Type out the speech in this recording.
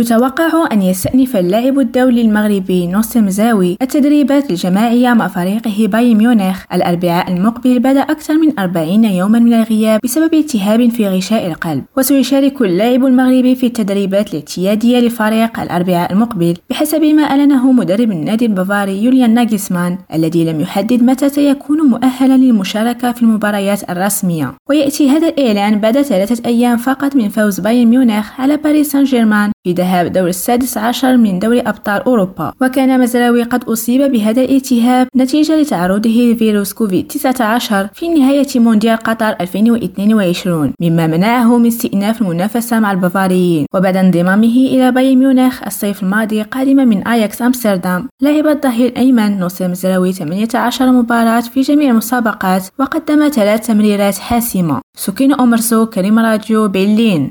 يتوقع أن يستأنف اللاعب الدولي المغربي نصير مزراوي التدريبات الجماعية مع فريقه بايرن ميونخ. الأربعاء المقبل بعد أكثر من 40 يوما من الغياب بسبب التهاب في غشاء القلب. وسيشارك اللاعب المغربي في التدريبات الاعتيادية لفريق الأربعاء المقبل بحسب ما أعلنه مدرب النادي البافاري يوليان ناغسمان الذي لم يحدد متى سيكون مؤهلا للمشاركة في المباريات الرسمية. ويأتي هذا الإعلان بعد ثلاثة أيام فقط من فوز بايرن ميونخ على باريس سان جيرمان. في ذهاب دور السادس عشر من دوري أبطال أوروبا. وكان مزراوي قد أصيب بهذا الالتهاب نتيجة لتعرضه لفيروس كوفيد 19 في نهاية مونديال قطر 2022 مما منعه من استئناف المنافسة مع البافاريين. وبعد انضمامه إلى بايرن ميونخ الصيف الماضي قادما من أياكس أمستردام لعب الظهير الأيمن نصر مزراوي 18 مباراة في جميع المسابقات وقدم ثلاث تمريرات حاسمة سكين أمرسو كريم راديو برلين